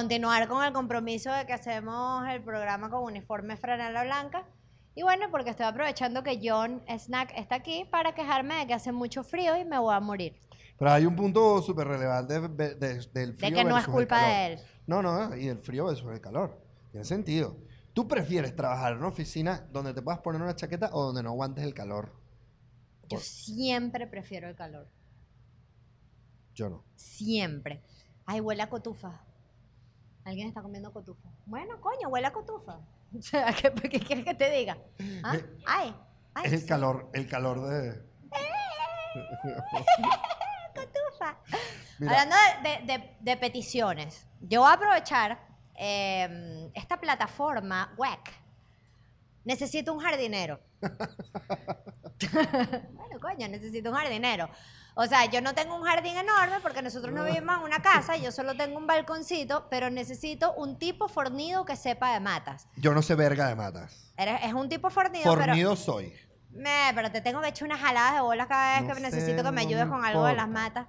continuar con el compromiso de que hacemos el programa con uniforme franela blanca. Y bueno, porque estoy aprovechando que John Snack está aquí para quejarme de que hace mucho frío y me voy a morir. Pero hay un punto súper relevante de- de- del frío De que no es culpa de él. No, no, y el frío versus el calor. Tiene sentido. ¿Tú prefieres trabajar en una oficina donde te puedas poner una chaqueta o donde no aguantes el calor? Yo siempre prefiero el calor. Yo no. Siempre. Ay, huele a cotufa. Alguien está comiendo cotufa. Bueno, coño, huele a cotufa. O sea, ¿qué, qué quieres que te diga? ¿Ah? Ay, ay, Es el calor, el calor de... cotufa. Mira, Hablando de, de- de- de peticiones, yo voy a aprovechar eh, esta plataforma WEC. Necesito un jardinero. bueno, coño, necesito un jardinero. O sea, yo no tengo un jardín enorme porque nosotros no vivimos en una casa, yo solo tengo un balconcito, pero necesito un tipo fornido que sepa de matas. yo no sé verga de matas. Eres- es un tipo fornido, pero... Fornido soy. Me, pero te tengo que echar unas jaladas de bolas cada vez No que sé, necesito que me no ayudes me con algo de las matas.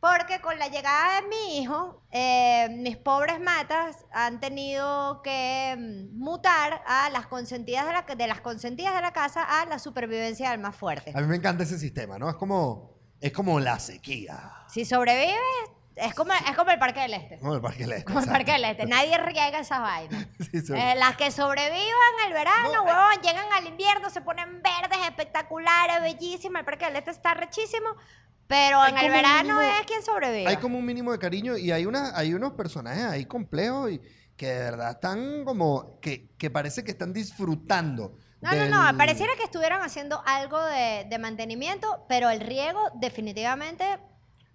Porque con la llegada de mi hijo, eh, mis pobres matas han tenido que mm, mutar a las consentidas de, la, de las consentidas de la casa a la supervivencia del más fuerte. A mí me encanta ese sistema, ¿no? Es como, es como la sequía. Si sobrevives, es como, es como el Parque del Este. Como el Parque del Este. Como el. Parque del Este. Nadie riega esas vainas. Sí. Eh, las que sobrevivan el verano, No, eh. huevón, llegan al invierno, se ponen verdes, espectaculares, bellísimas. El Parque del Este está rechísimo, pero Hay en el verano mínimo- es quien sobrevive. Hay como un mínimo de cariño y hay, una, hay unos personajes ahí complejos y que de verdad están como, que, que parece que están disfrutando. No, del- no, no, pareciera que estuvieran haciendo algo de, de mantenimiento, pero el riego definitivamente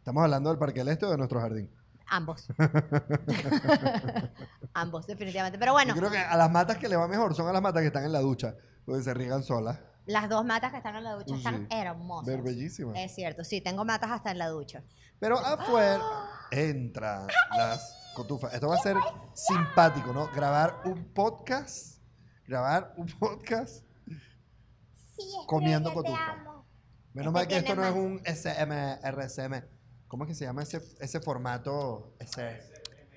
Estamos hablando del Parque del Este o de nuestro jardín. ambos. ambos, definitivamente. Pero bueno, Yo creo que a las matas que le va mejor son a las matas que están en la ducha, donde se riegan solas. las dos matas que están en la ducha Sí. están hermosas. Ver bellísimas. Es cierto, sí, tengo matas hasta en la ducha. Pero afuera entran las cotufas. Esto va a ser simpático, ¿no? Grabar un podcast, grabar un podcast comiendo cotufa. Menos Este mal que esto no es un SM, RSM. ¿Cómo es que se llama ese, ese formato? Ese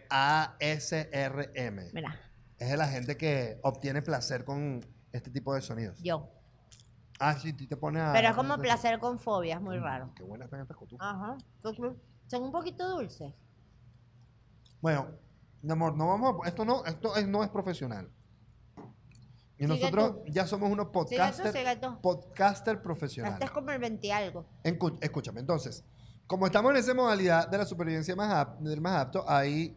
ASRM. Mira, Es de la gente que obtiene placer con este tipo de sonidos. yo. Ah, sí, tú te pones a... Pero es como placer con fobia, es muy Mm, raro. Qué buenas están estas cotufas. Ajá. Son un poquito dulces. Bueno, mi amor, no vamos a- esto no, esto es- no es profesional. Y Sigue nosotros tú. ya somos unos tú, podcaster, podcaster profesionales. Este es como el 20 algo. Escúchame, entonces, como estamos en esa modalidad de la supervivencia más ap- del más apto, hay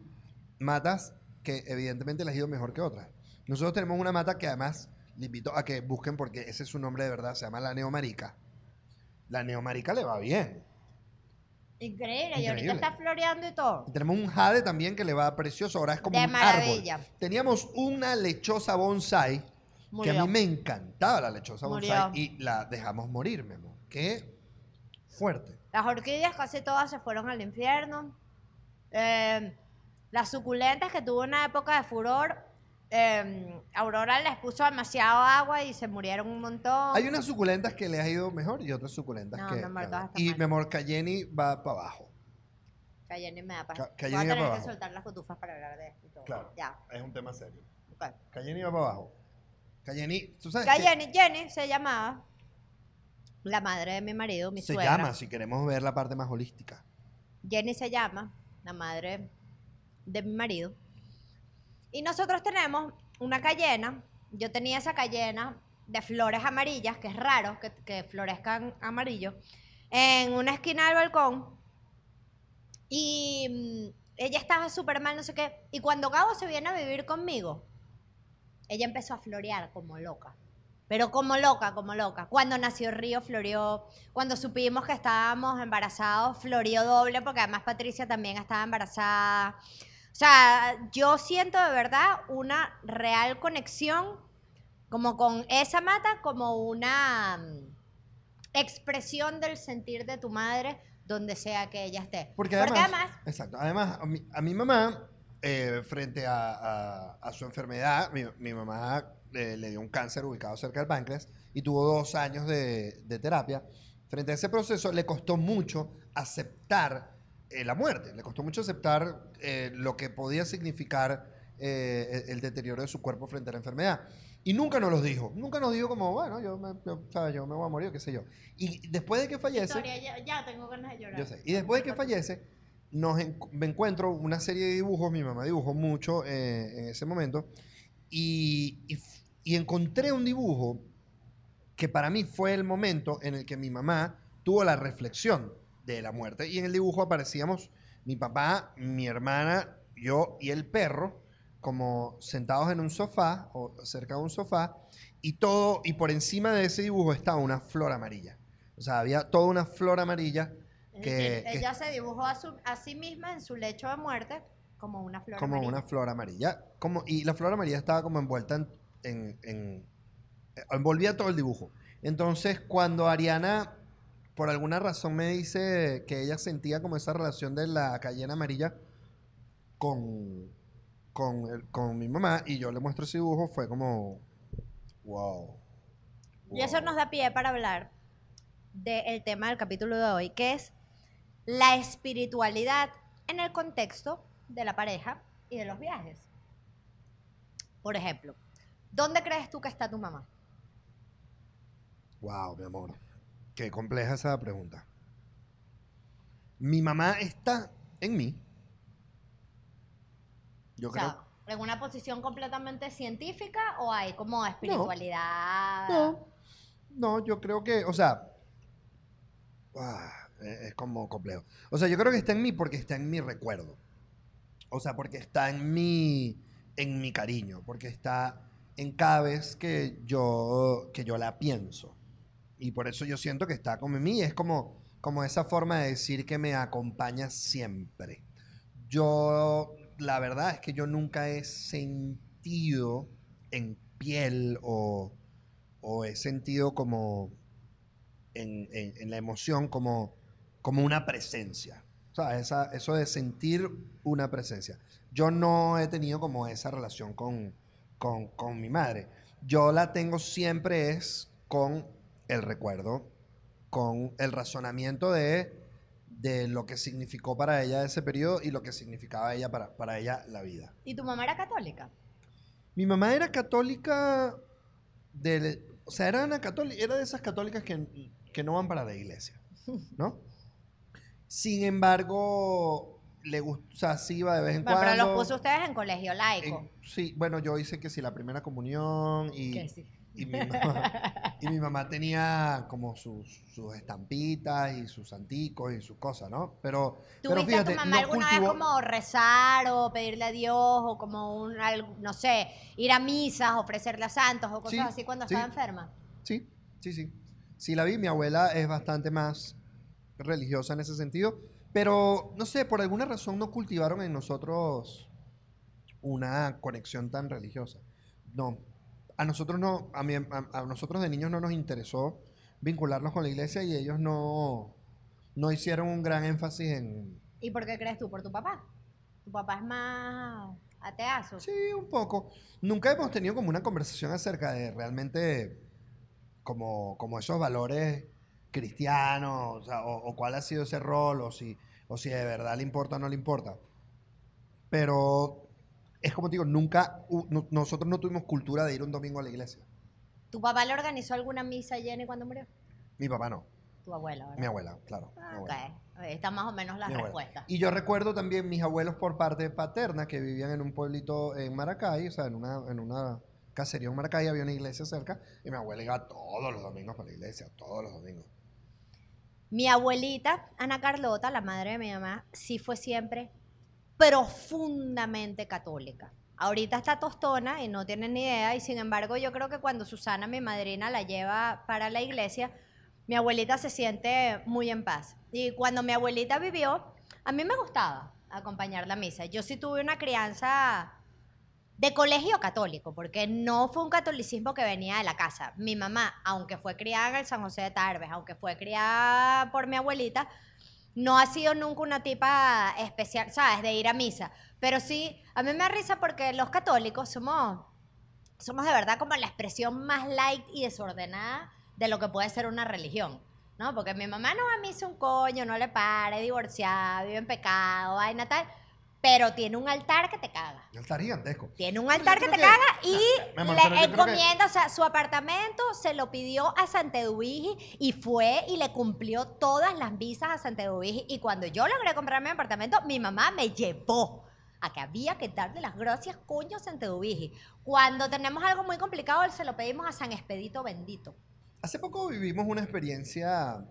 matas que evidentemente les ha ido mejor que otras. Nosotros tenemos una mata que además le invito a que busquen porque ese es su nombre de verdad, se llama la neomarica. La neomarica le va bien. Increíble, y ahorita está floreando y todo. Y tenemos un jade también que le va precioso, ahora es como De un maravilla. árbol. Teníamos una lechosa bonsai que a Murió. mí me encantaba la lechosa Murió. bonsai y la dejamos morir, mi amor. Qué fuerte. Las orquídeas casi todas se fueron al infierno. Eh, las suculentas que tuvo una época de furor, eh, Aurora les puso demasiado agua y se murieron un montón. Hay unas suculentas que les ha ido mejor y otras suculentas No, que. mi amor, que- todas están y mal. mi amor, Cayeni va para abajo. Cayenne me da paz. Ca- Voy a tener para que abajo. soltar las cotufas para hablar de esto y todo. Claro. Ya. Es un tema serio. ok. Cayeni va para abajo. Cayeni, ¿tú sabes? Cayenne, Jenny se llamaba. La madre de mi marido, mi Se suegra. llama, si queremos ver la parte más holística. Jenny se llama, la madre de mi marido. Y nosotros tenemos una cayena. Yo tenía esa cayena de flores amarillas, que es raro que, que florezcan amarillo, en una esquina del balcón. Y mm, ella estaba súper mal, no sé qué. Y cuando Gabo se viene a vivir conmigo, ella empezó a florear como loca. Pero como loca, como loca. Cuando nació Río, florió. Cuando supimos que estábamos embarazados, florió doble, porque además Patricia también estaba embarazada. O sea, yo siento de verdad una real conexión como con esa mata, como una mm, expresión del sentir de tu madre donde sea que ella esté. Porque además. exacto. Además, a mi, a mi mamá, eh, frente a, a- a su enfermedad, mi, mi mamá eh, le dio un cáncer ubicado cerca del páncreas y tuvo dos años de, de terapia. Frente a ese proceso, le costó mucho aceptar eh, la muerte. Le costó mucho aceptar lo que podía significar eh, el, el deterioro de su cuerpo frente a la enfermedad. Y nunca nos los dijo. Nunca nos dijo como, bueno, yo me, yo, ¿sabes? yo me voy a morir, qué sé yo. Y después de que fallece... Historia, ya, ya tengo ganas de llorar. Yo sé. Y después de que fallece, nos encu- me encuentro una serie de dibujos, mi mamá dibujó mucho eh, en ese momento, y, y encontré un dibujo que para mí fue el momento en el que mi mamá tuvo la reflexión de la muerte. Y en el dibujo aparecíamos mi papá, mi hermana, yo y el perro, como sentados en un sofá o cerca de un sofá, y todo, y por encima de ese dibujo estaba una flor amarilla. O sea, había toda una flor amarilla que- decir, que- ella se dibujó a, su- a sí misma en su lecho de muerte como una flor como amarilla. una flor amarilla. Como, y la flor amarilla estaba como envuelta en, en- en- eh, envolvía todo el dibujo. Entonces, cuando Ariana, por alguna razón, me dice que ella sentía como esa relación de la cayena amarilla con, con, el- con mi mamá, y yo le muestro ese dibujo, fue como, wow. Y eso nos da pie para hablar del tema del capítulo de hoy, que es la espiritualidad en el contexto de la pareja y de los viajes. Por ejemplo, ¿dónde crees tú que está tu mamá? Wow, mi amor. Qué compleja esa pregunta. Mi mamá está en mí. Yo o creo. sea, ¿en una posición completamente científica o hay como espiritualidad? No, no, yo creo que, o sea, ah, es es como complejo. O sea, yo creo que está en mí porque está en mi recuerdo. O sea, porque está en mi, en mi cariño, porque está en cada vez que yo, que yo la pienso. Y por eso yo siento que está como en mí. Es como, como esa forma de decir que me acompaña siempre. Yo, la verdad es que yo nunca he sentido en piel o, o he sentido como en- en la emoción como, como una presencia. O sea, esa, eso de sentir una presencia. Yo no he tenido como esa relación con, con, con mi madre. Yo la tengo siempre es con el recuerdo, con el razonamiento de, de lo que significó para ella ese periodo y lo que significaba ella para, para ella la vida. ¿Y tu mamá era católica? Mi mamá era católica del, o sea, era una católica, era de esas católicas que, que no van para la iglesia, ¿no? Sin embargo, le gusta, o sea, sí iba de vez en Bueno, cuando. pero los puso ustedes en colegio laico. en- sí, bueno, yo hice que sí la primera comunión y, Que sí. y mi mamá, y mi mamá tenía como sus, sus estampitas y sus anticos y sus cosas, ¿no? Pero, pero ¿Tuviste fíjate, a tu mamá no alguna cultivó- vez como rezar o pedirle a Dios o como un, no sé, ir a misas, ofrecerle a santos o cosas Sí, así cuando sí. estaba enferma? Sí, sí, sí. Sí la vi, mi abuela es bastante más religiosa en ese sentido, pero no sé, por alguna razón no cultivaron en nosotros una conexión tan religiosa. No, a nosotros no, a, mí- a- a nosotros de niños no nos interesó vincularnos con la iglesia y ellos no, no hicieron un gran énfasis en... ¿Y por qué crees tú? ¿Por tu papá? ¿Tu papá es más ateazo? Sí, un poco. Nunca hemos tenido como una conversación acerca de realmente como, como esos valores cristianos, o, sea, o- o cuál ha sido ese rol, o si, o si de verdad le importa o no le importa. Pero es como te digo, nunca, no- nosotros no tuvimos cultura de ir un domingo a la iglesia. ¿Tu papá le organizó alguna misa a Jenny cuando murió? Mi papá no, Tu abuela, ¿verdad? mi abuela, claro. mi Ah, abuela. ok. Ahí están más o menos las Mi abuela. respuestas. Y yo recuerdo también mis abuelos por parte paterna que vivían en un pueblito en Maracay, o sea, en una, en una casería en Maracay, había una iglesia cerca, y mi abuela iba todos los domingos para la iglesia, todos los domingos. Mi abuelita, Ana Carlota, la madre de mi mamá, sí fue siempre profundamente católica. Ahorita está tostona y no tiene ni idea, y sin embargo yo creo que cuando Susana, mi madrina, la lleva para la iglesia, mi abuelita se siente muy en paz. Y cuando mi abuelita vivió, a mí me gustaba acompañar la misa. Yo sí tuve una crianza de colegio católico, porque no fue un catolicismo que venía de la casa. Mi mamá, aunque fue criada en el San José de Tarbes, aunque fue criada por mi abuelita, no ha sido nunca una tipa especial, ¿sabes? De ir a misa. Pero sí, a mí me da risa porque los católicos somos, somos de verdad como la expresión más light y desordenada de lo que puede ser una religión. ¿no? Porque mi mamá no a mí hizo un coño, no le pare, divorciada, vive en pecado, vaina tal. Pero tiene un altar que te caga. Un altar gigantesco. Tiene un altar que te que- caga y amor, le que- encomienda, o sea, su apartamento se lo pidió a Santedubiji y fue y le cumplió todas las visas a Santedubiji. Y cuando yo logré comprar mi apartamento, mi mamá me llevó a que había que darle las gracias, coño, a Santedubiji. Cuando tenemos algo muy complicado, se lo pedimos a San Expedito Bendito. Hace poco vivimos una experiencia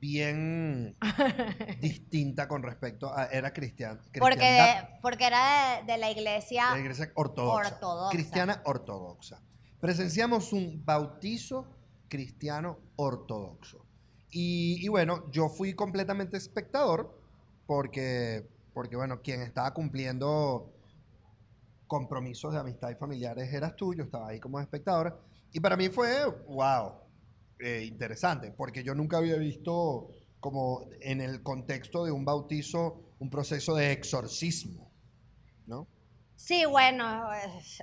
bien distinta con respecto a... Era cristian, Porque, porque era de, de la iglesia. de la iglesia ortodoxa, ortodoxa. Cristiana ortodoxa. Presenciamos un bautizo cristiano ortodoxo. Y, y bueno, yo fui completamente espectador porque, porque, bueno, quien estaba cumpliendo compromisos de amistad y familiares eras tú, yo estaba ahí como espectador. Y para mí fue, wow, eh, interesante, porque yo nunca había visto como en el contexto de un bautizo un proceso de exorcismo, ¿no? Sí, bueno. es-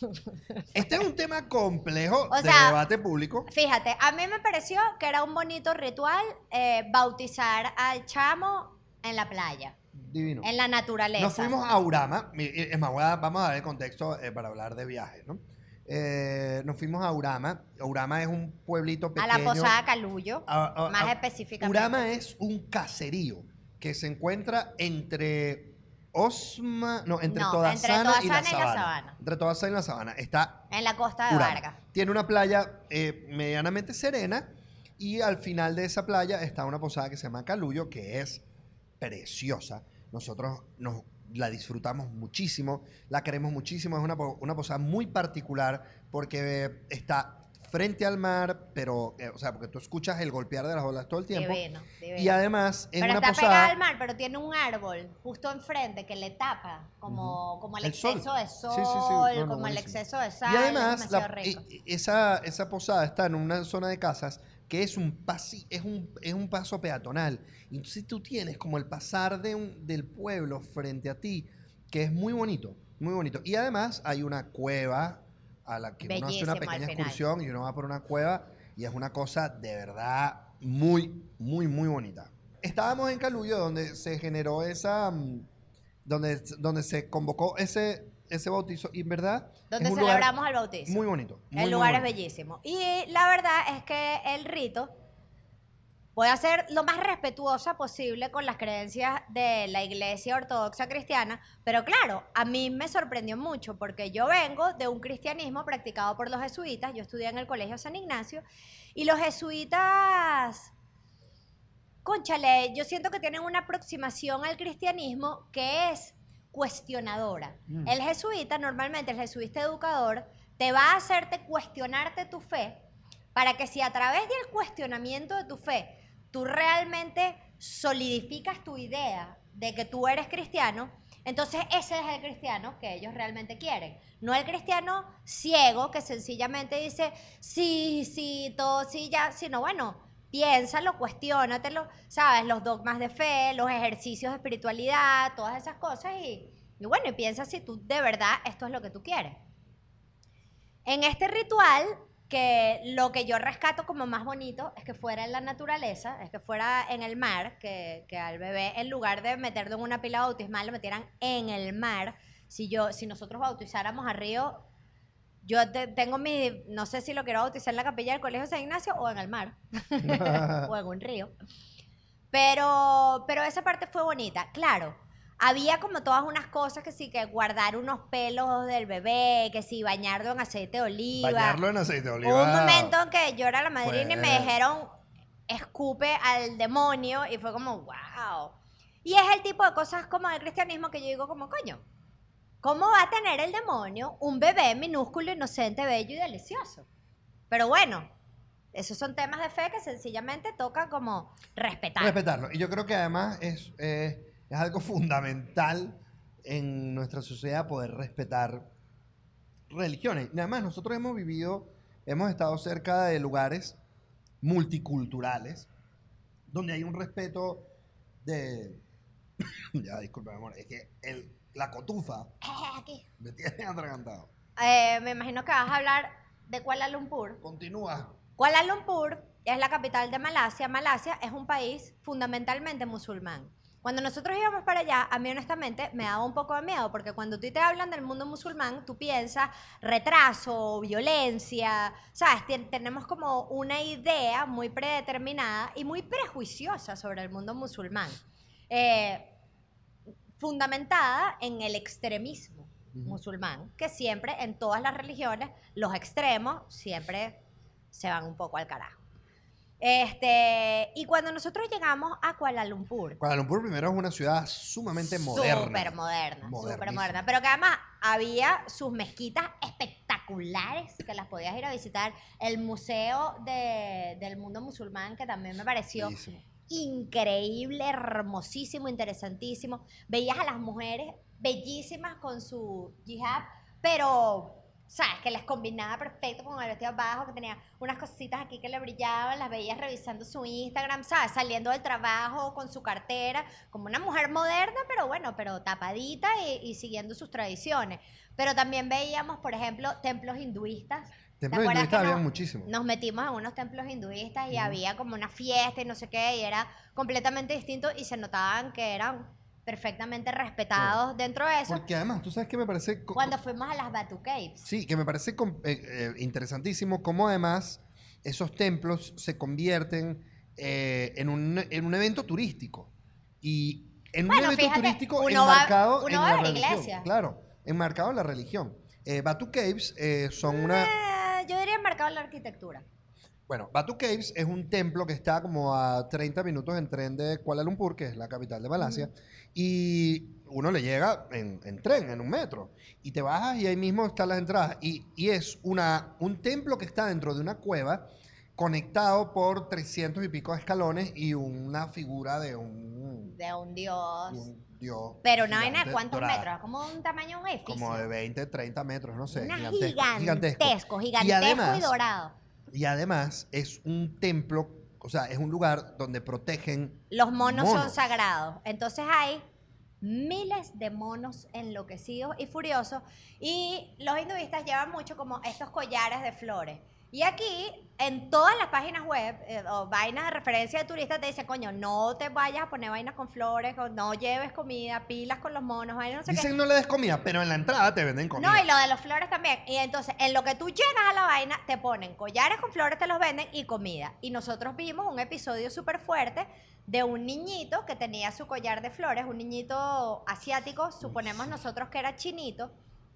Este es un tema complejo O de sea, debate público. Fíjate, a mí me pareció que era un bonito ritual eh, bautizar al chamo en la playa, Divino. en la naturaleza. Nos fuimos a Urama. mi- Es más, vamos a dar el contexto eh, para hablar de viajes, ¿no? Eh, nos fuimos a Urama. Urama es un pueblito a pequeño. la Posada Caluyo, A- a- más a- específicamente. Urama es un caserío que se encuentra entre Osma, no, entre No, Todasana, entre y, la Sabana. Entre Todasana y la Sabana. Está En la costa de Urama. Vargas. Tiene una playa eh, medianamente serena y al final de esa playa está una posada que se llama Caluyo, que es preciosa. Nosotros nos la disfrutamos muchísimo, la queremos muchísimo. Es una, una posada muy particular porque eh, está frente al mar, pero, eh, o sea, porque tú escuchas el golpear de las olas todo el tiempo. Y además es Pero una está pegada al mar, pero tiene un árbol justo enfrente que le tapa, como, como el, El sol. exceso de sol, sí, sí. Como el exceso de sal. Y además, la- rico. esa, esa posada está en una zona de casas que es un, pasi- es un, es un paso peatonal. Entonces tú tienes como el pasar de un- del pueblo frente a ti, que es muy bonito, muy bonito. Y además hay una cueva a la que uno hace una pequeña excursión y uno va por una cueva y es una cosa de verdad muy, muy, muy bonita. Estábamos en Caluyo donde se generó esa... mm, Donde, donde se convocó ese, ese bautizo y en verdad Donde es un lugar celebramos el bautizo. muy bonito. muy, el muy lugar es bellísimo. Y la verdad es que el rito voy a ser lo más respetuosa posible con las creencias de la iglesia ortodoxa cristiana, pero claro, a mí me sorprendió mucho porque yo vengo de un cristianismo practicado por los jesuitas, yo estudié en el Colegio San Ignacio, y los jesuitas, conchale, yo siento que tienen una aproximación al cristianismo que es cuestionadora. Mm. El jesuita, normalmente el jesuita educador, te va a hacerte cuestionarte tu fe para que si a través del cuestionamiento de tu fe tú realmente solidificas tu idea de que tú eres cristiano, entonces ese es el cristiano que ellos realmente quieren. No el cristiano ciego que sencillamente dice, sí, sí, todo, sí, ya, sino bueno, piénsalo, cuestiónatelo, sabes, los dogmas de fe, los ejercicios de espiritualidad, todas esas cosas y, y bueno, y piensa si tú de verdad esto es lo que tú quieres. En este ritual, que lo que yo rescato como más bonito es que fuera en la naturaleza, es que fuera en el mar, que, que al bebé, en lugar de meterlo en una pila bautismal, lo metieran en el mar. Si, yo, si nosotros bautizáramos a Río, yo te- tengo mi, no sé si lo quiero bautizar en la capilla del Colegio San Ignacio o en el mar, o en un río. Pero, pero esa parte fue bonita. Claro, había como todas unas cosas que sí, que guardar unos pelos del bebé, que sí, bañarlo en aceite de oliva. Bañarlo en aceite de oliva. Hubo un momento en que yo era la madrina y me dijeron, escupe al demonio, y fue como, wow. Y es el tipo de cosas como del cristianismo que yo digo como, coño, ¿cómo va a tener el demonio un bebé minúsculo, inocente, bello y delicioso? Pero bueno, esos son temas de fe que sencillamente toca como respetar. Respetarlo. Y yo creo que además es, es algo fundamental en nuestra sociedad poder respetar religiones. Y además nosotros hemos vivido, hemos estado cerca de lugares multiculturales donde hay un respeto de... ya, disculpa, amor, es que el, la cotufa Eh, aquí. me tiene atragantado. Eh, me imagino que vas a hablar de Kuala Lumpur. Continúa. Kuala Lumpur es la capital de Malasia. Malasia es un país fundamentalmente musulmán. Cuando nosotros íbamos para allá, a mí honestamente me daba un poco de miedo, porque cuando tú te hablan del mundo musulmán, tú piensas retraso, violencia, ¿sabes? Tenemos como una idea muy predeterminada y muy prejuiciosa sobre el mundo musulmán, eh, fundamentada en el extremismo musulmán, que siempre en todas las religiones, los extremos siempre se van un poco al carajo. Este, y cuando nosotros llegamos a Kuala Lumpur, Kuala Lumpur primero es una ciudad sumamente moderna. Súper moderna, súper moderna. Pero que además había sus mezquitas espectaculares que las podías ir a visitar. El Museo de- del Mundo Musulmán, que también me pareció Bellísimo. Increíble, hermosísimo, interesantísimo. Veías a las mujeres bellísimas con su hijab, pero, ¿sabes? Que les combinaba perfecto con el vestido abajo, que tenía unas cositas aquí que le brillaban, las veías revisando su Instagram, ¿sabes? Saliendo del trabajo con su cartera, como una mujer moderna, pero bueno, pero tapadita y, y siguiendo sus tradiciones. Pero también veíamos, por ejemplo, templos hinduistas. ¿Te Templos hinduistas había muchísimos. Nos metimos en unos templos hinduistas y había como una fiesta y no sé qué, y era completamente distinto y se notaban que eran perfectamente respetados dentro de eso. Porque además, tú sabes que me parece... Cuando fuimos a las Batu Caves. Sí, que me parece eh, eh, interesantísimo cómo además esos templos se convierten eh, en, un, en un evento turístico. Y en un evento fíjate, turístico va- enmarcado uno en va la la religión. iglesia. Claro, enmarcado en la religión. Batu Caves son una... Yo diría marcado la arquitectura. Bueno, Batu Caves es un templo que está como a 30 minutos en tren de Kuala Lumpur, que es la capital de Malasia, y uno le llega en, en tren, en un metro, y te bajas y ahí mismo están las entradas. Y, y es una, un templo que está dentro de una cueva conectado por 300 y pico escalones y una figura de un, De un dios. un dios. Pero una vaina cuántos dorada, metros, como un tamaño de un edificio. Como de 20, 30 metros, no sé. Una gigantesco, gigantesco, gigantesco. gigantesco, Y además- y dorado. Y además es un templo, o sea, es un lugar donde protegen Los monos, son Monos. sagrados. Entonces hay miles de monos enloquecidos y furiosos. Y los hinduistas llevan mucho como estos collares de flores. Y aquí, en todas las páginas web eh, o vainas de referencia de turistas, te dicen, coño, no te vayas a poner vainas con flores, o no lleves comida, pilas con los monos, vainas no sé qué. Dicen no le des comida, pero en la entrada te venden comida. No, y lo de los flores también. Y entonces, en lo que tú llegas a la vaina, te ponen collares con flores, te los venden y comida. Y nosotros vimos un episodio súper fuerte de un niñito que tenía su collar de flores, un niñito asiático, suponemos nosotros que era chinito,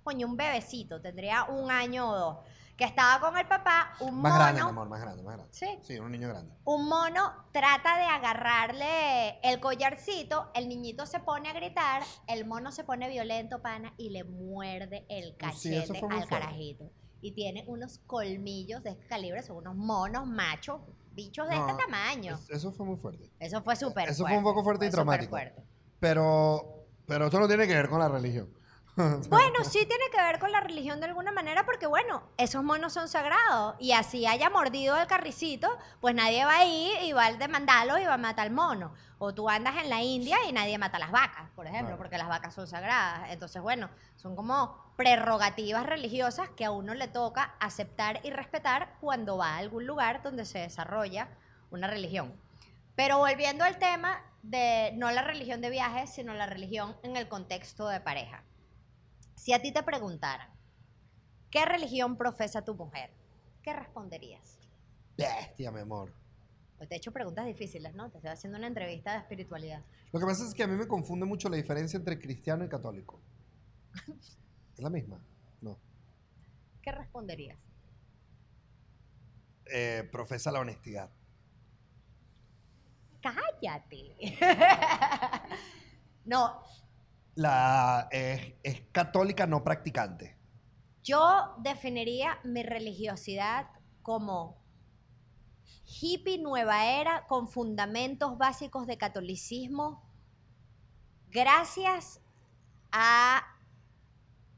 coño, un bebecito, tendría un año o dos, que estaba con el papá, un Más mono. grande, mi amor, más grande, más grande. Sí. Sí, un niño grande. Un mono trata de agarrarle el collarcito, el niñito se pone a gritar, el mono se pone violento, pana, y le muerde el sí, cachete al fuerte. carajito. Y tiene unos colmillos de este calibre, son unos monos machos, bichos de No, este tamaño. es- eso fue muy fuerte. Eso fue súper eso fue fuerte. un poco fuerte y fue traumático. fuerte. Pero, pero eso no tiene que ver con la religión. Bueno, sí tiene que ver con la religión de alguna manera porque, bueno, esos monos son sagrados y así haya mordido el carricito, pues nadie va ahí y va a demandarlo y va a matar al mono. O tú andas en la India y nadie mata a las vacas, por ejemplo, Claro. porque las vacas son sagradas. Entonces, bueno, son como prerrogativas religiosas que a uno le toca aceptar y respetar cuando va a algún lugar donde se desarrolla una religión. Pero volviendo al tema de no la religión de viajes, sino la religión en el contexto de pareja. Si a ti te preguntaran, ¿qué religión profesa tu mujer? ¿Qué responderías? Bestia, mi amor. Pues te he hecho preguntas difíciles, ¿no? Te estoy haciendo una entrevista de espiritualidad. Lo que pasa es que a mí me confunde mucho la diferencia entre cristiano y católico. ¿Es la misma? No. ¿Qué responderías? Eh, profesa la honestidad. Cállate. no, La, es, es católica no practicante. yo definiría mi religiosidad como hippie nueva era con fundamentos básicos de catolicismo gracias a,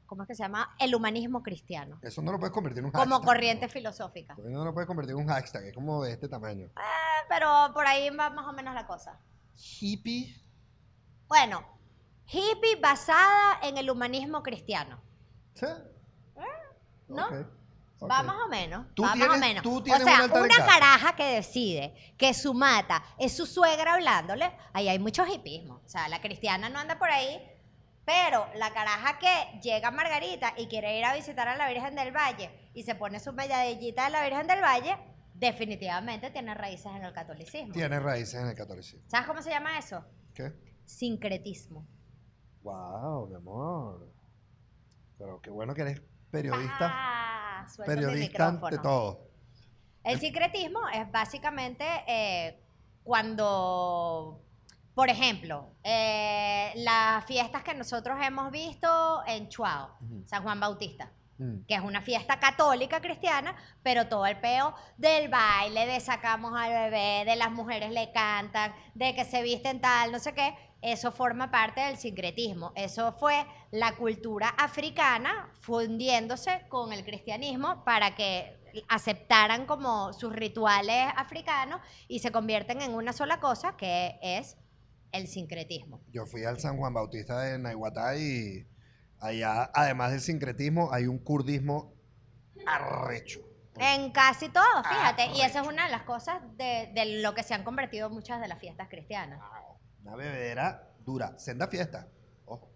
¿cómo es que se llama? El humanismo cristiano. Eso no lo puedes convertir en un hashtag. Como corriente ¿no? filosófica. Eso no lo puedes convertir en un hashtag, es como de este tamaño. Eh, pero por ahí va más o menos la cosa. Hippie. Bueno, hippie basada en el humanismo cristiano. ¿Sí? ¿no? Ok. Ok. Va más o menos. Tú va más tienes- o menos. tú o tienes sea, un una caraja que decide que su mata es su suegra hablándole, ahí hay mucho hipismo. O sea, la cristiana no anda por ahí, pero la caraja que llega a Margarita y quiere ir a visitar a la Virgen del Valle y se pone su medallita de la Virgen del Valle, definitivamente tiene raíces en el catolicismo. Tiene raíces en el catolicismo. ¿Sabes cómo se llama eso? ¿Qué? Sincretismo. Wow, mi amor. Pero qué bueno que eres periodista. Ah, periodista ante todo. El sincretismo es básicamente eh, cuando, por ejemplo, eh, las fiestas que nosotros hemos visto en Chuao. San Juan Bautista, Mm. que es una fiesta católica cristiana, pero todo el peo del baile, de sacamos al bebé, de las mujeres le cantan, de que se visten tal, no sé qué, eso forma parte del sincretismo. Eso fue la cultura africana fundiéndose con el cristianismo para que aceptaran como sus rituales africanos y se convierten en una sola cosa que es el sincretismo. Yo fui al San Juan Bautista de Naiguatá y allá, además del sincretismo, hay un kurdismo arrecho. En casi todo, fíjate. y esa es una de las cosas de, de lo que se han convertido muchas de las fiestas cristianas. Una bebedera dura. Senda fiesta. Ojo.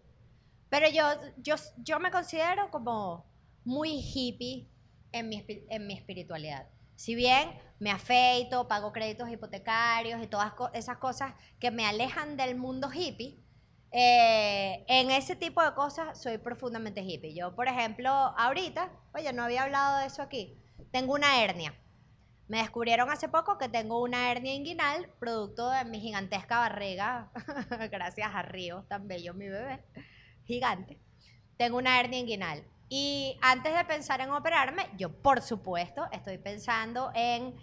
Pero yo, yo, yo me considero como muy hippie en mi, en mi espiritualidad. Si bien me afeito, pago créditos hipotecarios y todas esas cosas que me alejan del mundo hippie, eh, en ese tipo de cosas soy profundamente hippie. Yo, por ejemplo, ahorita, oye, no había hablado de eso aquí, tengo una hernia. Me descubrieron hace poco que tengo una hernia inguinal, producto de mi gigantesca barriga, gracias a Río, tan bello mi bebé, gigante. Tengo una hernia inguinal. Y antes de pensar en operarme, yo por supuesto estoy pensando en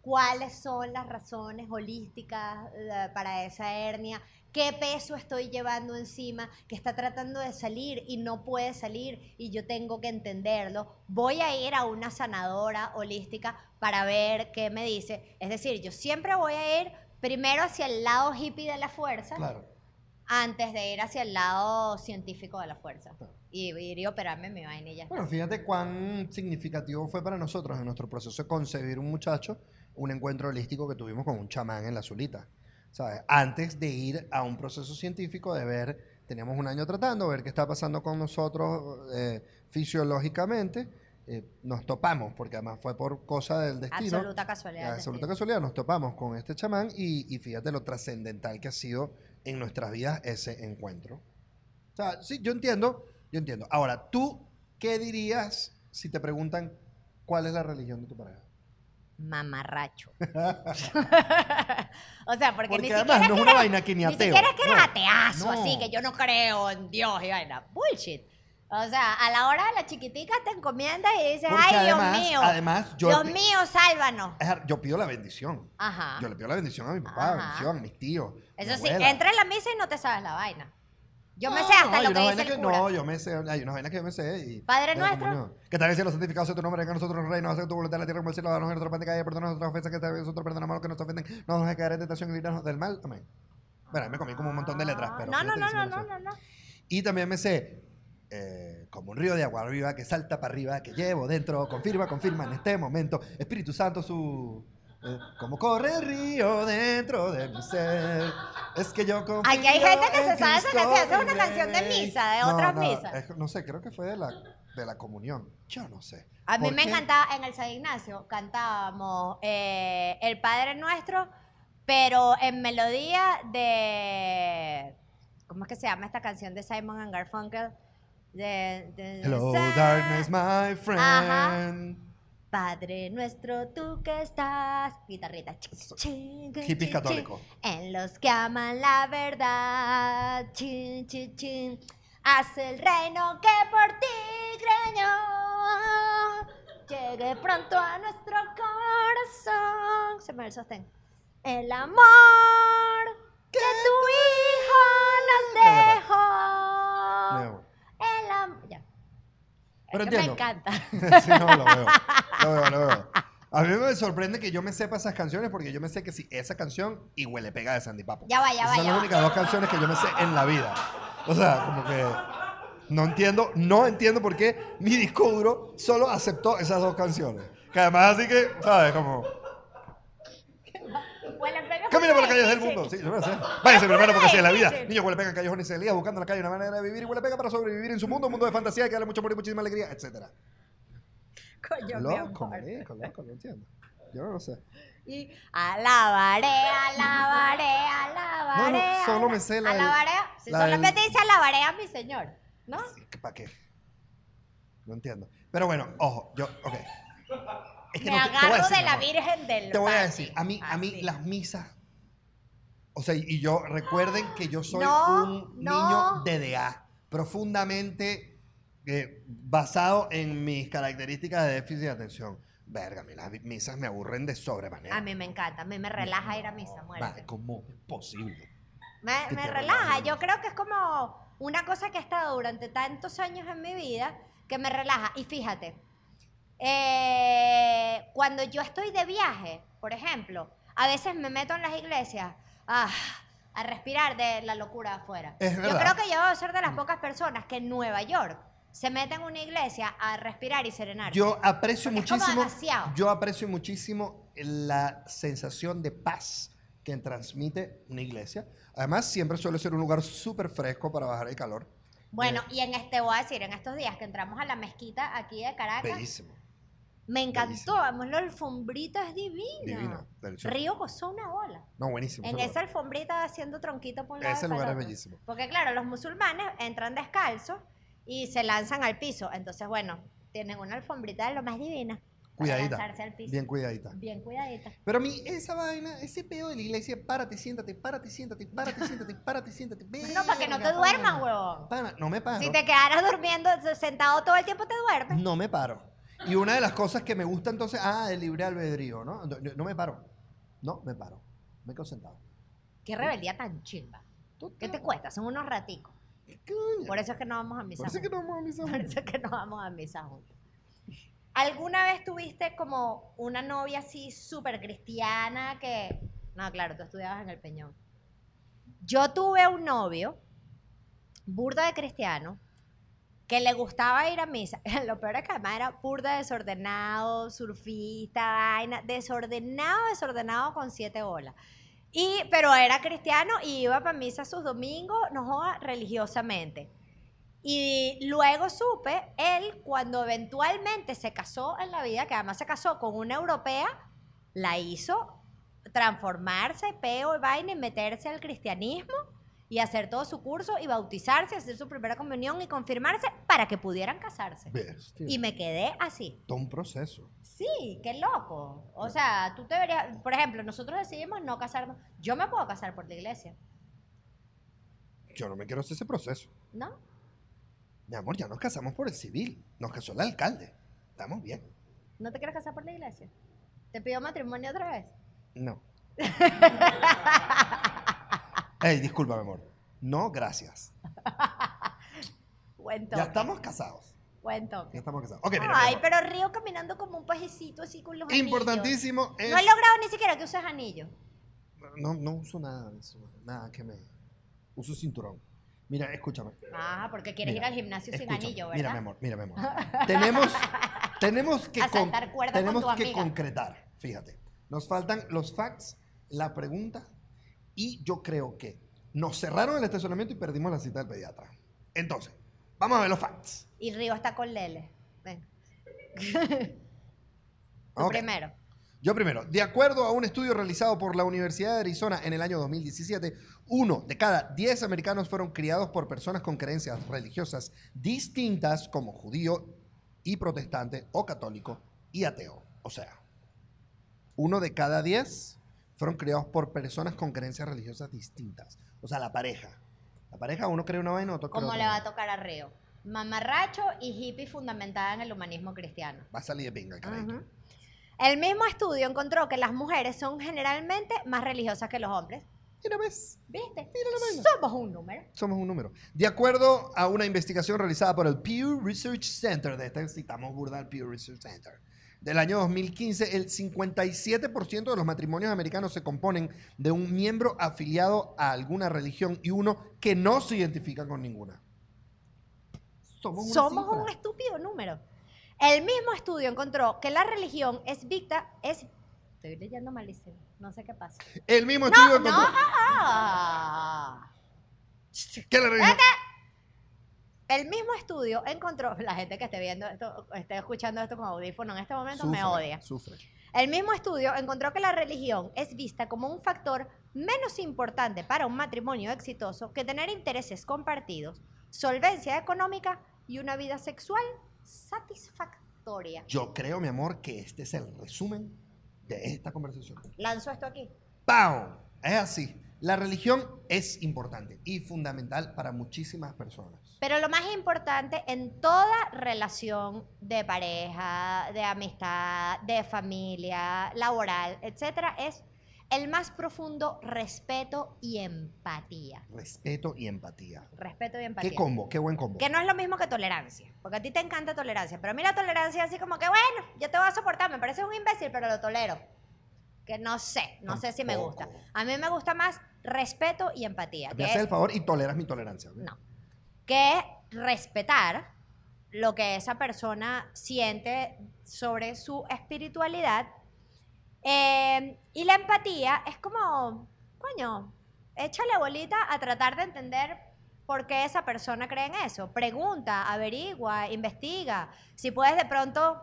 cuáles son las razones holísticas eh, para esa hernia, qué peso estoy llevando encima, que está tratando de salir y no puede salir y yo tengo que entenderlo. Voy a ir a una sanadora holística para ver qué me dice. Es decir, yo siempre voy a ir primero hacia el lado hippie de la fuerza Claro. antes de ir hacia el lado científico de la fuerza. Claro. Y ir y operarme mi vaina y ya. Bueno, fíjate cuán significativo fue para nosotros en nuestro proceso de concebir un muchacho un encuentro holístico que tuvimos con un chamán en la Zulita. ¿Sabes? Antes de ir a un proceso científico de ver, teníamos un año tratando, ver qué está pasando con nosotros eh, fisiológicamente, eh, nos topamos, porque además fue por cosa del destino. Absoluta casualidad. absoluta casualidad, nos topamos con este chamán y, y fíjate lo trascendental que ha sido en nuestras vidas ese encuentro. O sea, sí, yo entiendo, yo entiendo. Ahora, ¿tú qué dirías si te preguntan cuál es la religión de tu pareja? Mamarracho. o sea, porque, Porque ni además siquiera no es una vaina que ni Ni ateo. siquiera es que eres No, ateazo, no. así, que yo no creo en Dios y vaina. Bullshit. O sea, a la hora de la chiquitica te encomienda y dices, Porque ay, además- Dios mío. además, yo- Dios mío, sálvanos. Yo pido la bendición. Ajá. Yo le pido la bendición a mi papá, Ajá. bendición a mis tíos. mi Eso sí, abuela. entra en la misa y no te sabes la vaina. Yo me sé hasta lo que dice el cura. No, yo me sé, hay unas vainas que yo me sé. Y, Padre de la nuestro. comunión. Que tal vez los santificados sea tu nombre, que a nosotros el reino, hace tu voluntad en la tierra como el cielo, danos nuestro pan de cada día, perdona nuestras ofensas, que tal vez nosotros perdonamos a los que nos ofenden, no nos dejes caer en tentación y líbranos del mal. Amén. Bueno, me comí como un montón de letras, pero. No, no, fíjate no, que sí no, me lo no, sé. no, no. Y también me sé, eh, como un río de agua arriba que salta para arriba, que llevo dentro, confirma, confirma en este momento, Espíritu Santo su... eh, como corre el río dentro de mi ser, es que yo confío Aquí hay gente que se sabe esa canción, esa es una canción de misa, de No, otras no, misas. es- no sé, creo que fue de la, de la comunión, yo no sé. A mí ¿Por me qué? encantaba, en el San Ignacio cantábamos eh, El Padre Nuestro, pero en melodía de... ¿Cómo es que se llama esta canción de Simon and Garfunkel? De, de- Hello, darkness, my friend. Ajá. Padre nuestro, tú que estás. Guitarrita. Chin, chin, chin, Hippie chin, católico. En los que aman la verdad. Chin, chin, chin. Haz el reino que por ti creyó. Llegue pronto a nuestro corazón. Se me el sostén. El amor que tu hijo nos dejó. El amor. Ya. Pero entiendo. Me encanta. sí, no, lo veo. Veo. A mí me sorprende que yo me sepa esas canciones porque yo me sé que sí, esa canción y Huele Pega de Sandy Papo. Ya va, ya Esas va, son ya las va. únicas dos canciones que yo me sé en la vida. O sea, como que. No entiendo, no entiendo por qué mi disco duro solo aceptó esas dos canciones. Que además así que, ¿sabes? Como, camina por las calles del mundo. Sí, yo lo sé. Váyase, hermano, porque así es la vida. Niños huele pega en callejones y buscando en la calle una manera de vivir y huele pega para sobrevivir en su mundo, un mundo de fantasía que darle mucho amor y muchísima alegría, etcétera. Coño, Loco, marico, loco, no entiendo. Yo no lo sé. Y alabaré, alabaré, alabaré. No, no, solo me sé la del- Alabaré. Si la del- solamente dice alabaré a mi señor, ¿no? ¿Para qué? No entiendo. Pero bueno, ojo, yo, ok. Es Me no te- te voy a agarro decir, de mi la amor. Virgen del Te voy a Valle. decir, a mí, a mí Así. las misas. O sea, y yo recuerden que yo soy No, un no. niño DDA, profundamente eh, basado en mis características de déficit de atención. Verga, a mí las misas me aburren de sobremanera. A mí me encanta, a mí me relaja ir a misa, muerte. ¿Cómo es posible? Me, relaja. Yo creo que es como una cosa que ha estado durante tantos años en mi vida que me relaja. Y fíjate, eh, cuando yo estoy de viaje, por ejemplo, a veces me meto en las iglesias ah, a respirar de la locura afuera. Es yo creo que yo debo ser de las pocas personas que en Nueva York se meten en una iglesia a respirar y serenarse. Yo aprecio Porque es como muchísimo. Yo aprecio muchísimo la sensación de paz que transmite una iglesia. Además, siempre suele ser un lugar súper fresco para bajar el calor. bueno, y en este, voy a decir, en estos días que entramos a la mezquita aquí de Caracas, Bellísimo. Me encantó, además la alfombrita es divina. Divina. Río gozó una bola. No, buenísimo. En esa alfombrita haciendo tronquito por lado Ese lugar es bellísimo. Porque claro, los musulmanes entran descalzos y se lanzan al piso. Entonces, bueno, tienen una alfombrita de lo más divina. para Cuidadita. lanzarse al piso. Bien cuidadita. Bien cuidadita. Pero a mí, esa vaina, ese pedo de la iglesia, párate, siéntate, párate, siéntate, párate, siéntate, párate, siéntate. No, para que no te duermas, huevón. Pana, no me paro. Si te quedaras durmiendo sentado todo el tiempo, te duermes. No me paro. Y una de las cosas que me gusta entonces, ah, el libre albedrío, ¿no? No, no me paro. No, me paro. Me quedo sentado. Qué rebeldía tan chimba. ¿Qué te cuesta? Son unos raticos. Coño. Por eso es que no vamos a misa. Por eso es que no vamos a misa Por eso es que no vamos a misa juntos. ¿Alguna vez tuviste como una novia así súper cristiana que... No, claro, tú estudiabas en el Peñón. Yo tuve un novio, burda de cristiano, que le gustaba ir a misa. Lo peor es que además era burda desordenado, surfista, vaina, desordenado, desordenado con siete bolas. Pero era cristiano y iba para misa sus domingos, no joda, religiosamente. Y luego supe, él cuando eventualmente se casó en la vida, que además se casó con una europea, la hizo transformarse, peo y vaina, y meterse al cristianismo y hacer todo su curso y bautizarse, hacer su primera comunión y confirmarse para que pudieran casarse. Bestia. Y me quedé así. Todo un proceso. Sí, qué loco. O sea, tú deberías, por ejemplo, nosotros decidimos no casarnos. Yo me puedo casar por la iglesia, Yo no me quiero hacer ese proceso. ¿no? Mi amor, ya nos casamos por el civil. Nos casó el alcalde. Estamos bien. ¿No te quieres casar por la iglesia? ¿Te pido matrimonio otra vez? No. Ey, disculpa, mi amor. No, gracias. Buen Ya estamos casados. Buen toque. Ya estamos casados. Ok, mira, mi Ay, amor. pero Río caminando como un pajecito así con los anillos. Importantísimo es... No he logrado ni siquiera que uses anillo. No, no uso nada de eso. Nada que me... Uso cinturón. Mira, escúchame. Ah, porque quieres Mira, ir al gimnasio sin anillo, Mira, mi ¿verdad? amor, mira, mi amor. Tenemos, tenemos que, A saltar cuerda con tenemos tu que amiga. concretar. Fíjate. Nos faltan los facts, la pregunta y yo creo que nos cerraron el estacionamiento y perdimos la cita del pediatra. Entonces, vamos a ver los facts. Y Río está con Lele. Ven. Tú Ok. primero. Yo primero, de acuerdo a un estudio realizado por la Universidad de Arizona en el año 2017, uno de cada diez americanos fueron criados por personas con creencias religiosas distintas como judío y protestante o católico y ateo. O sea, uno de cada diez fueron criados por personas con creencias religiosas distintas. O sea, la pareja. La pareja, uno cree una vaina, otro cree ¿Cómo otra le va a tocar a Río? Mamarracho y hippie fundamentada en el humanismo cristiano. Va a salir de pinga, caray. El mismo estudio encontró que las mujeres son generalmente más religiosas que los hombres. Mira, ves. ¿Viste? Mira la vaina. Somos un número. Somos un número. De acuerdo a una investigación realizada por el Pew Research Center, de este citamos burda al Pew Research Center, del año 2015, el 57% de los matrimonios americanos se componen de un miembro afiliado a alguna religión y uno que no se identifica con ninguna. Somos un estúpido número. El mismo estudio encontró que la religión es víctima, es... Estoy leyendo malísimo, no sé qué pasa. El mismo estudio No, encontró ah. que la religión... El mismo estudio encontró, la gente que esté viendo esto, esté escuchando esto con audífono en este momento me odia. Sufre. El mismo estudio encontró que la religión es vista como un factor menos importante para un matrimonio exitoso que tener intereses compartidos, solvencia económica y una vida sexual satisfactoria. Yo creo, mi amor, que este es el resumen de esta conversación. Lanzo esto aquí. ¡Pam! Es así. La religión es importante y fundamental para muchísimas personas. Pero lo más importante en toda relación de pareja, de amistad, de familia, laboral, etcétera, es el más profundo respeto y empatía. Respeto y empatía. Respeto y empatía. ¿Qué combo? ¿Qué buen combo? Que no es lo mismo que tolerancia. Porque a ti te encanta tolerancia. Pero a mí la tolerancia es así como que, bueno, yo te voy a soportar. Me parece un imbécil, pero lo tolero. Que no sé, no sé si me gusta. A mí me gusta más respeto y empatía. Me que haces es- el favor y toleras mi tolerancia. ¿ok? no. Que es respetar lo que esa persona siente sobre su espiritualidad. Eh, y la empatía es como, coño, échale bolita a tratar de entender por qué esa persona cree en eso. Pregunta, averigua, investiga. Si puedes de pronto,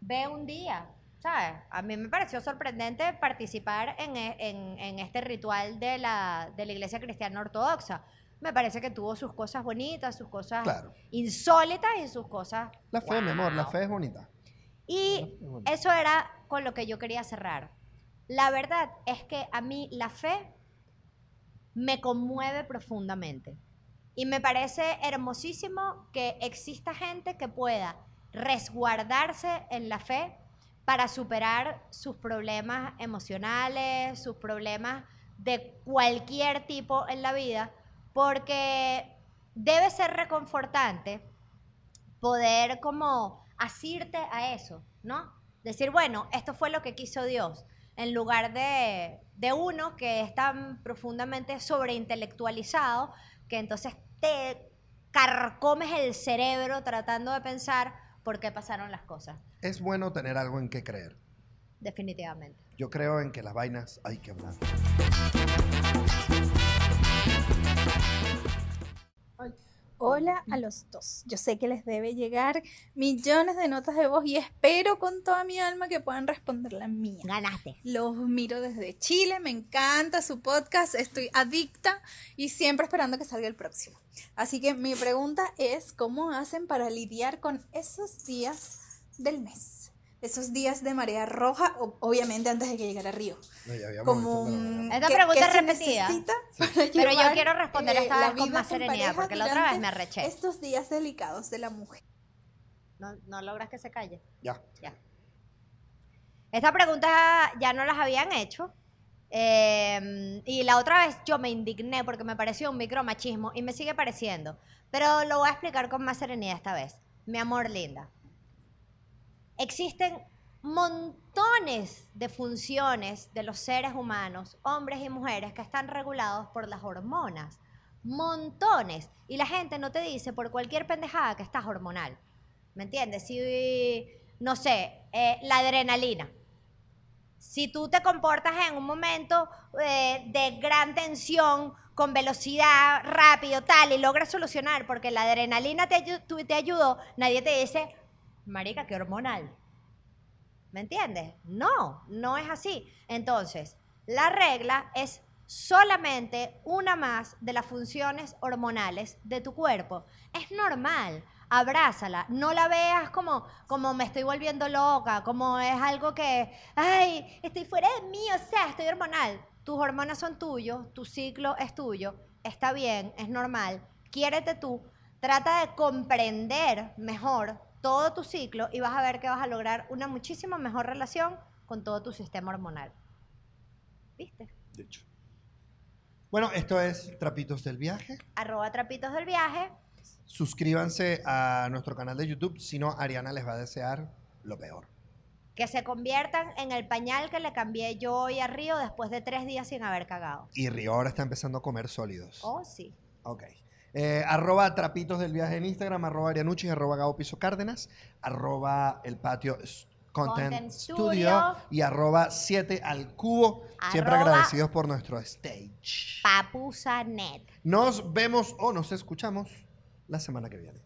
ve un día. ¿Sabes? A mí me pareció sorprendente participar en, e- en- en este ritual de la, de la iglesia cristiana ortodoxa. Me parece que tuvo sus cosas bonitas, sus cosas Claro. insólitas y sus cosas... La fe, mi amor, la wow. fe es bonita. Y Bueno. eso era con lo que yo quería cerrar. La verdad es que a mí la fe me conmueve profundamente. Y me parece hermosísimo que exista gente que pueda resguardarse en la fe para superar sus problemas emocionales, sus problemas de cualquier tipo en la vida, porque debe ser reconfortante poder como asirte a eso, ¿no? Decir, bueno, esto fue lo que quiso Dios, en lugar de, de uno que es tan profundamente sobreintelectualizado que entonces te carcomes el cerebro tratando de pensar por qué pasaron las cosas, Es bueno tener algo en que creer. definitivamente. Yo creo en que las vainas hay que hablar. Hola a los dos. Yo sé que les debe llegar millones de notas de voz y espero con toda mi alma que puedan responder la mía. Ganaste. Los miro desde Chile, me encanta su podcast, estoy adicta y siempre esperando que salga el próximo. Así que mi pregunta es, ¿cómo hacen para lidiar con esos días del mes? Esos días de marea roja, o- obviamente antes de que llegara Río. No, Como un-. Esta ¿qué- pregunta es repetida. Pero yo quiero responder eh, esta vez con más en serenidad, porque la otra vez me arreché. Estos días delicados de la mujer. No, no logras que se calle. Ya. Ya. Esta pregunta ya no las habían hecho. eh, y la otra vez yo me indigné porque me pareció un micromachismo y me sigue pareciendo. Pero lo voy a explicar con más serenidad esta vez. Mi amor linda. Existen montones de funciones de los seres humanos, hombres y mujeres, que están regulados por las hormonas. Montones. Y la gente no te dice por cualquier pendejada que estás hormonal. ¿Me entiendes? Si, no sé, eh, la adrenalina. Si tú te comportas en un momento eh, de gran tensión, con velocidad, rápido, tal, y logras solucionar porque la adrenalina te, te ayudó, nadie te dice, marica, qué hormonal. ¿Me entiendes? No, no es así. Entonces, la regla es solamente una más de las funciones hormonales de tu cuerpo. Es normal. Abrázala, no la veas como, como me estoy volviendo loca, como es algo que, ay, estoy fuera de mí, o sea, estoy hormonal. Tus hormonas son tuyos, tu ciclo es tuyo, está bien, es normal. Quiérete tú, trata de comprender mejor todo tu ciclo y vas a ver que vas a lograr una muchísimo mejor relación con todo tu sistema hormonal. ¿Viste? De hecho. Bueno, esto es Trapitos del Viaje. Arroba trapitos del viaje. Suscríbanse a nuestro canal de YouTube, si no, Ariana les va a desear lo peor. Que se conviertan en el pañal que le cambié yo hoy a Río después de tres días sin haber cagado. Y Río ahora está empezando a comer sólidos. Oh, sí. Ok. Eh, arroba trapitos del viaje en Instagram, arroba Arianuchis, arroba Gabo Piso Cárdenas, arroba el patio Content, Content Studio, Studio. y arroba 7 al cubo. Siempre agradecidos por nuestro stage. Papusa Net. Nos vemos o nos escuchamos la semana que viene.